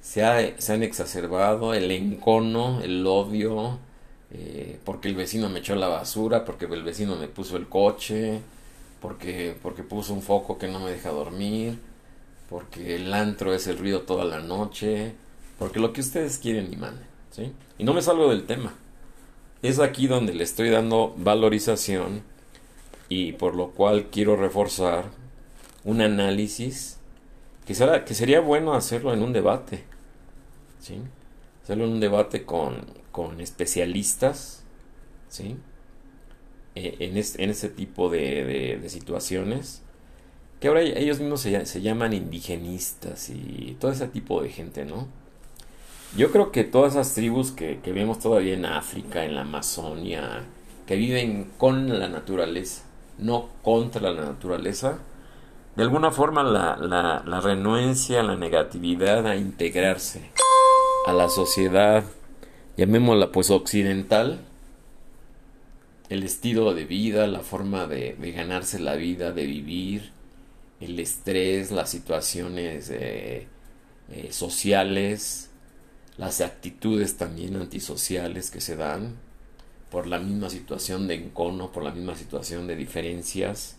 Se, ha, se han exacerbado el encono, el odio, eh, porque el vecino me echó la basura, porque el vecino me puso el coche, porque, porque puso un foco que no me deja dormir, porque el antro es el ruido toda la noche, porque lo que ustedes quieren y manden, ¿sí? Y no me salgo del tema. Es aquí donde le estoy dando valorización y por lo cual quiero reforzar un análisis que, que sería bueno hacerlo en un debate, ¿sí? Hacerlo en un debate con, con especialistas, ¿sí? Eh, en, este, tipo de, situaciones, que ahora ellos mismos se, llaman indigenistas y todo ese tipo de gente, ¿no? Yo creo que todas esas tribus que, vemos todavía en África, en la Amazonia, que viven con la naturaleza, no contra la naturaleza, de alguna forma la, la, renuencia, la negatividad a integrarse a la sociedad, llamémosla pues occidental, el estilo de vida, la forma de, ganarse la vida, de vivir, el estrés, las situaciones eh, eh, sociales, las actitudes también antisociales que se dan por la misma situación de encono, por la misma situación de diferencias.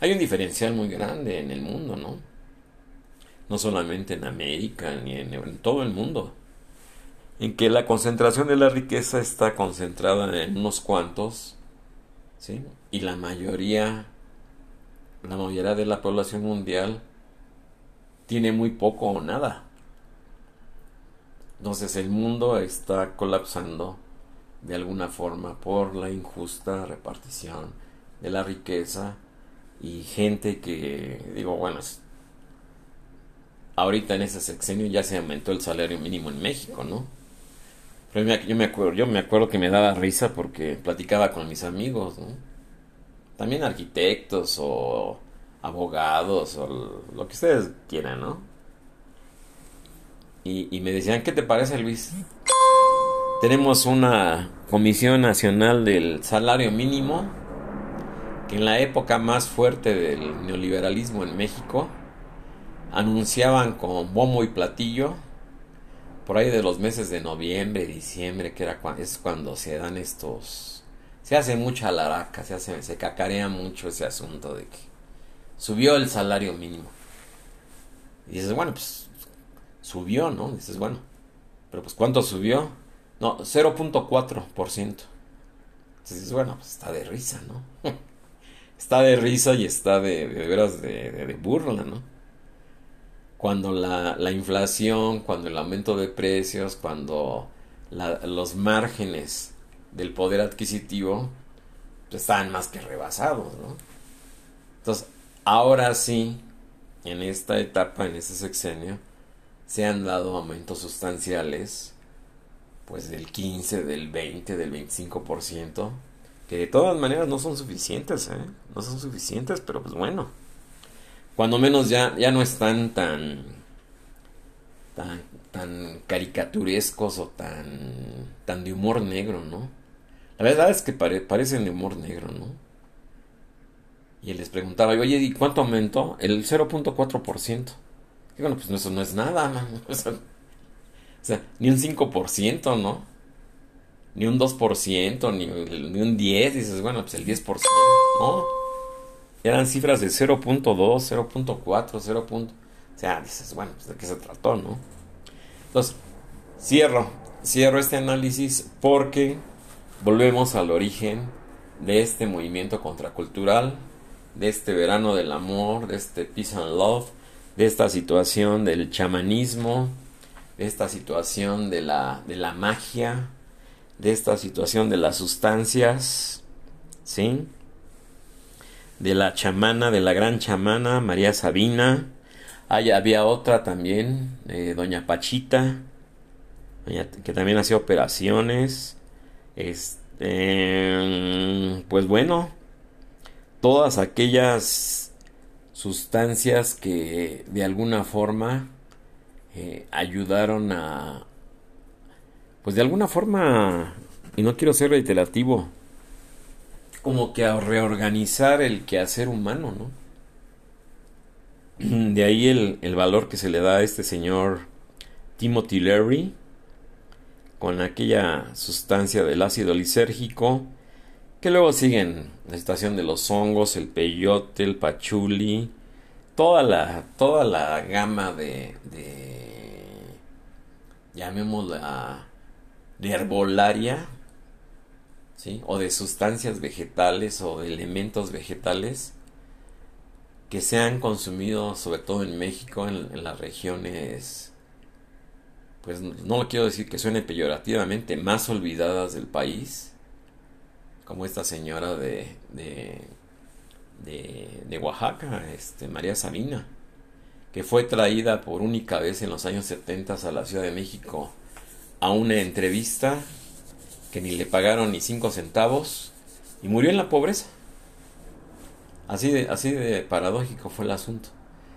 Hay un diferencial muy grande en el mundo, ¿no? No solamente en América, ni en todo el mundo en que la concentración de la riqueza está concentrada en unos cuantos, ¿sí? Y la mayoría, la mayoría de la población mundial tiene muy poco o nada. Entonces el mundo está colapsando de alguna forma por la injusta repartición de la riqueza y gente que, digo, bueno, ahorita en ese sexenio ya se aumentó el salario mínimo en México, ¿no? yo me acuerdo, yo me acuerdo que me daba risa porque platicaba con mis amigos, También arquitectos o abogados o lo que ustedes quieran, ¿no? Y, y me decían, ¿qué te parece Luis? Tenemos una Comisión Nacional del Salario Mínimo que en la época más fuerte del neoliberalismo en México anunciaban con bombo y platillo por ahí de los meses de noviembre, diciembre, que era es cuando se dan estos, se hace mucha laraca, se hace, se cacarea mucho ese asunto de que subió el salario mínimo. Y dices, bueno, pues subió, ¿no? Dices, bueno, pero pues ¿cuánto subió? No, 0.4%. Entonces dices, bueno, pues está de risa, ¿no? está de risa y está de, de veras de, de burla, ¿no? cuando la, la, inflación, cuando el aumento de precios, cuando los márgenes del poder adquisitivo pues, están más que rebasados, ¿no? Entonces, ahora sí, en esta etapa, en este sexenio, se han dado aumentos sustanciales, pues del 15, del 20, del 25%, que de todas maneras no son suficientes, ¿eh? No son suficientes, pero pues bueno cuando menos ya, ya no están tan, tan, tan caricaturescos o tan, tan de humor negro, ¿no? La verdad es que parecen de humor negro, ¿no? Y él les preguntaba, oye, ¿y cuánto aumentó? El 0.4%. Y bueno, pues eso no es nada, ¿no? O sea, ni un 5%, ¿no? Ni un 2%, ni, ni un 10%. Dices, bueno, pues el 10%, ¿no? eran cifras de 0.2, 0.4, 0. O sea, dices, bueno, pues de qué se trató, ¿no? Entonces, cierro, cierro este análisis porque volvemos al origen de este movimiento contracultural, de este verano del amor, de este peace and love, de esta situación del chamanismo, de esta situación de la, de la magia, de esta situación de las sustancias, ¿sí? de la chamana, de la gran chamana María Sabina. Ahí había otra también, eh, Doña Pachita, que también hacía operaciones. Este, pues bueno, todas aquellas sustancias que de alguna forma eh, ayudaron a, pues de alguna forma, y no quiero ser reiterativo, como que a reorganizar el quehacer humano, ¿no? De ahí el, valor que se le da a este señor Timothy Leary con aquella sustancia del ácido lisérgico que luego siguen la estación de los hongos, el peyote, el pachuli, toda la, toda la gama de, de llamémosla de herbolaria o de sustancias vegetales o de elementos vegetales que se han consumido sobre todo en México, en, las regiones, pues no lo quiero decir que suene peyorativamente, más olvidadas del país, como esta señora de, de, de, de Oaxaca, este, María Sabina, que fue traída por única vez en los años 70 a la Ciudad de México a una entrevista que ni le pagaron ni cinco centavos y murió en la pobreza. Así de, así de paradójico fue el asunto.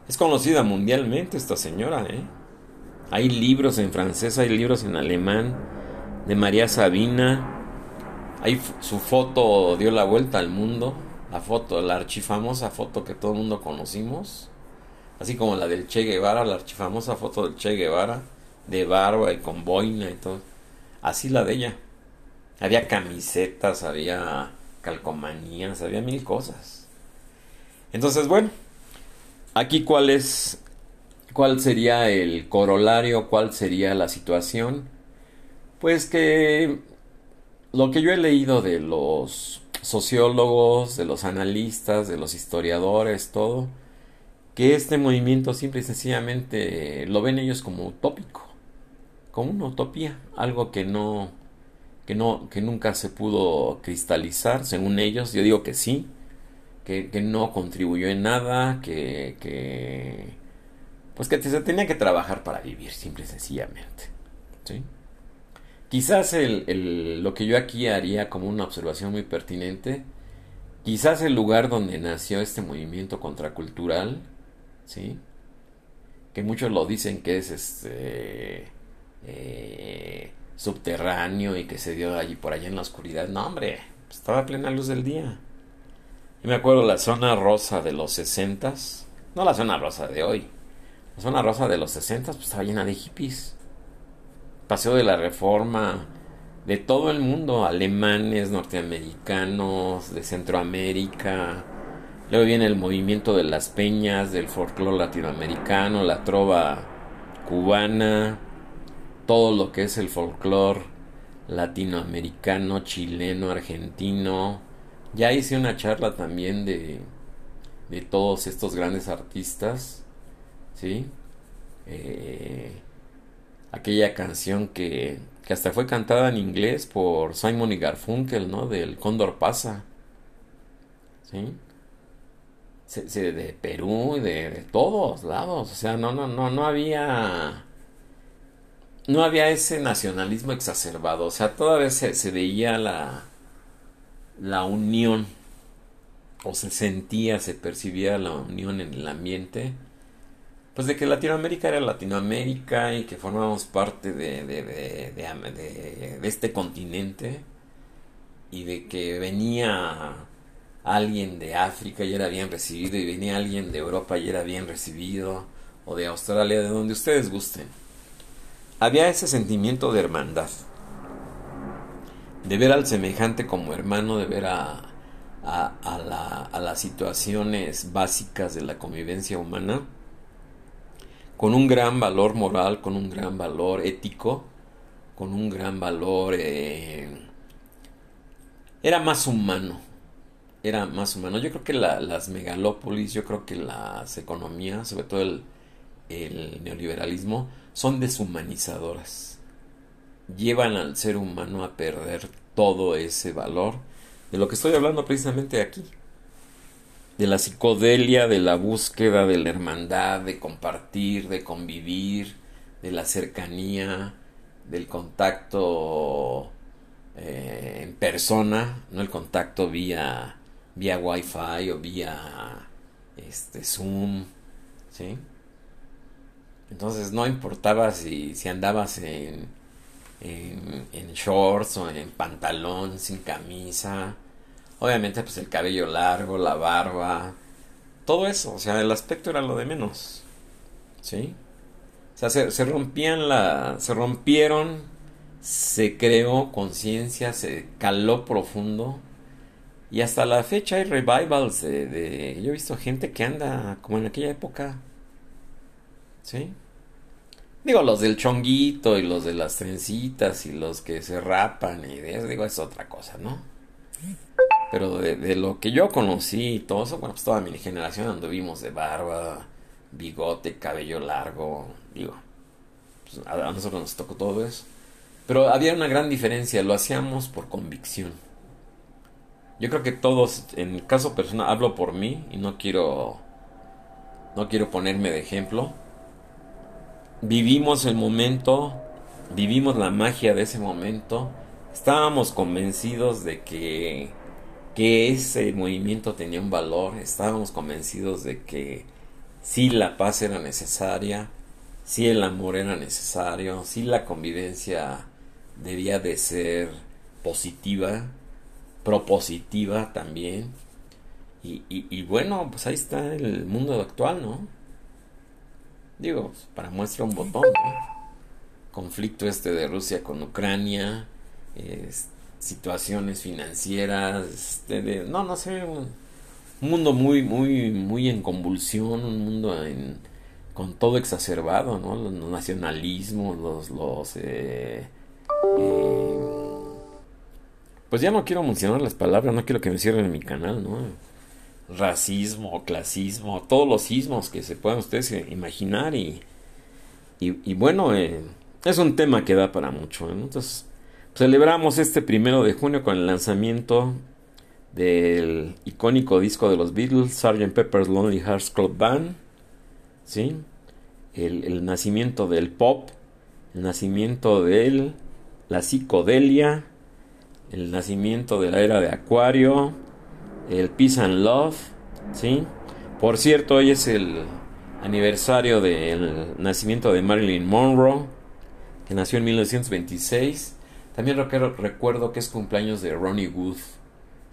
Es conocida mundialmente esta señora, ¿eh? Hay libros en francés, hay libros en alemán de María Sabina. Hay su foto dio la vuelta al mundo, la foto, la archifamosa foto que todo el mundo conocimos, así como la del Che Guevara, la archifamosa foto del Che Guevara, de barba y con boina y todo. Así la de ella. Había camisetas, había calcomanías, había mil cosas. Entonces, bueno, aquí cuál es, cuál sería el corolario, cuál sería la situación. Pues que lo que yo he leído de los sociólogos, de los analistas, de los historiadores, todo, que este movimiento simple y sencillamente lo ven ellos como utópico, como una utopía, algo que no, que no, que nunca se pudo cristalizar, según ellos. Yo digo que sí, que, no contribuyó en nada, que, que pues que se tenía que trabajar para vivir, simple y sencillamente. ¿sí? Quizás el, lo que yo aquí haría como una observación muy pertinente, quizás el lugar donde nació este movimiento contracultural, ¿sí? que muchos lo dicen que es este eh, subterráneo y que se dio allí por allá en la oscuridad. No, hombre, estaba a plena luz del día. Yo me acuerdo la zona rosa de los sesentas, no la zona rosa de hoy, la zona rosa de los sesentas pues estaba llena de hippies. Paseo de la Reforma, de todo el mundo, alemanes, norteamericanos, de Centroamérica. Luego viene el movimiento de las peñas, del folclore latinoamericano, la trova cubana, todo lo que es el folclore latinoamericano, chileno, argentino, ya hice una charla también de, de todos estos grandes artistas, ¿sí? Eh, aquella canción que, que hasta fue cantada en inglés por Simon y Garfunkel, ¿no? Del Cóndor pasa, ¿sí? de Perú, de, de todos lados, o sea, no, no, no, no había no había ese nacionalismo exacerbado, o sea, todavía se, se veía la, la unión o se sentía, se percibía la unión en el ambiente, pues de que Latinoamérica era Latinoamérica y que formábamos parte de, de, de, de, este continente y de que venía alguien de África y era bien recibido y venía alguien de Europa y era bien recibido o de Australia, de donde ustedes gusten. Había ese sentimiento de hermandad de ver al semejante como hermano, de ver a, a, las situaciones básicas de la convivencia humana, con un gran valor moral, con un gran valor ético, con un gran valor... Eh, era más humano, era más humano. Yo creo que las megalópolis, yo creo que las economías, sobre todo el neoliberalismo, son deshumanizadoras llevan al ser humano a perder todo ese valor de lo que estoy hablando precisamente aquí. De la psicodelia, de la búsqueda de la hermandad, de compartir, de convivir, de la cercanía, del contacto eh, en persona, no el contacto vía, vía wifi o vía este, Zoom, ¿sí? Entonces no importaba si, si andabas en, en, shorts o en pantalón, sin camisa. Obviamente pues el cabello largo, la barba, todo eso, o sea, el aspecto era lo de menos. ¿Sí? O sea, se, rompían la... se rompieron, se creó conciencia, se caló profundo. Y hasta la fecha hay revivals de, de, Yo he visto gente que anda como en aquella época. ¿Sí? Digo, los del chonguito y los de las trencitas y los que se rapan y de eso, digo, es otra cosa, ¿no? Pero de, lo que yo conocí y todo eso, bueno, pues toda mi generación anduvimos de barba, bigote, cabello largo, digo, pues a, nosotros nos tocó todo eso. Pero había una gran diferencia, lo hacíamos por convicción. Yo creo que todos, en el caso personal, hablo por mí y no quiero, no quiero ponerme de ejemplo vivimos el momento, vivimos la magia de ese momento, estábamos convencidos de que que ese movimiento tenía un valor, estábamos convencidos de que sí la paz era necesaria, sí el amor era necesario, sí la convivencia debía de ser positiva, propositiva también. Y, y, bueno, pues ahí está el mundo actual, ¿no? Digo, para muestra un botón, Conflicto este de Rusia con Ucrania, situaciones financieras, este, no, no sé, un, mundo muy, muy, muy en convulsión, un mundo en, con todo exacerbado, ¿no? Los nacionalismos, los, los, eh, eh, pues ya no quiero mencionar las palabras, no quiero que me cierren en mi canal, ¿no? Racismo, clasismo, todos los sismos que se puedan ustedes imaginar y, y, bueno, eh, es un tema que da para mucho, Entonces, celebramos este primero de junio con el lanzamiento del icónico disco de los Beatles, Sgt. Pepper's Lonely Hearts Club Band, ¿sí? El, el, nacimiento del pop, el nacimiento de la psicodelia, el nacimiento de la era de Acuario, el Peace and Love, ¿sí? Por cierto, hoy es el aniversario del nacimiento de Marilyn Monroe, que nació en 1926. También recuerdo que es cumpleaños de Ronnie Wood,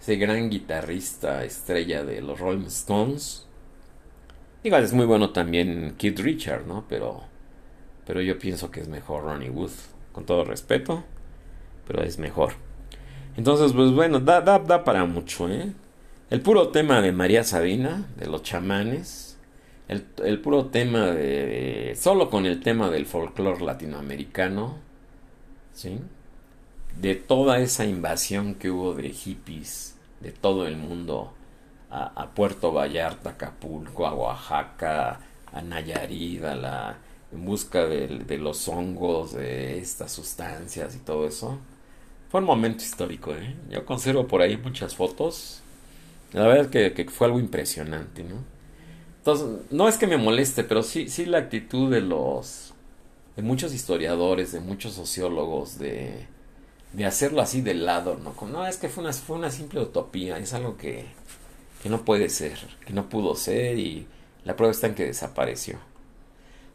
ese gran guitarrista estrella de los Rolling Stones. Igual es muy bueno también Keith Richard, ¿no? Pero, pero yo pienso que es mejor Ronnie Wood, con todo respeto, pero es mejor. Entonces, pues bueno, da, da, da para mucho, ¿eh? El puro tema de María Sabina, de los chamanes, el, el puro tema de... Solo con el tema del folclore latinoamericano, ¿sí? de toda esa invasión que hubo de hippies de todo el mundo a, Puerto Vallarta, Acapulco, a Oaxaca, a Nayarit, a la, en busca de, los hongos, de estas sustancias y todo eso. Fue un momento histórico, ¿eh? Yo conservo por ahí muchas fotos. La verdad es que, fue algo impresionante, ¿no? Entonces, no es que me moleste, pero sí, sí la actitud de los, de muchos historiadores, de muchos sociólogos, de, de hacerlo así de lado, ¿no? no, es que fue una, fue una simple utopía, es algo que, que no puede ser, que no pudo ser y la prueba está en que desapareció.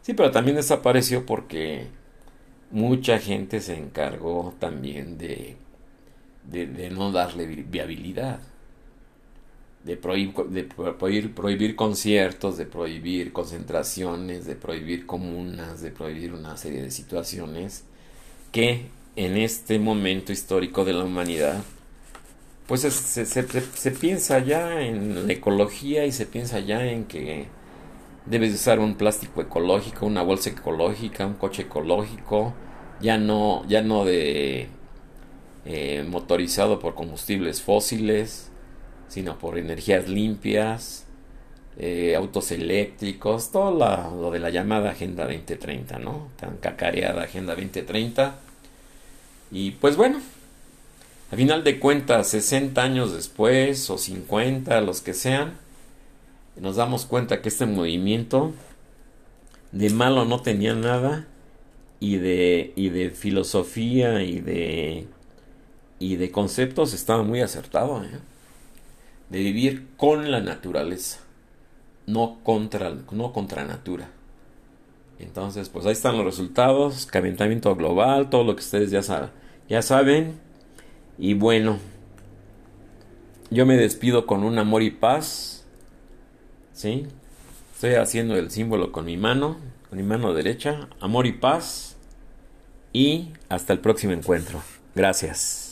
Sí, pero también desapareció porque mucha gente se encargó también de, de, no darle viabilidad, de, prohibir, de prohibir, prohibir conciertos, de prohibir concentraciones, de prohibir comunas, de prohibir una serie de situaciones que en este momento histórico de la humanidad, pues se, se, piensa ya en la ecología y se piensa ya en que debes usar un plástico ecológico, una bolsa ecológica, un coche ecológico, ya no, ya no de eh, motorizado por combustibles fósiles, sino por energías limpias, eh, autos eléctricos, todo lo de la llamada Agenda 2030, ¿no? Tan cacareada Agenda 2030 y pues bueno, a final de cuentas, 60 años después o 50, los que sean, nos damos cuenta que este movimiento de malo no tenía nada y de, y de filosofía y de, y de conceptos estaba muy acertado. ¿eh? De vivir con la naturaleza, no contra, no contra natura. Entonces, pues ahí están los resultados, calentamiento global, todo lo que ustedes ya, saben, ya saben. Y bueno, yo me despido con un amor y paz. ¿Sí? Estoy haciendo el símbolo con mi mano, con mi mano derecha. Amor y paz. Y hasta el próximo encuentro. Gracias.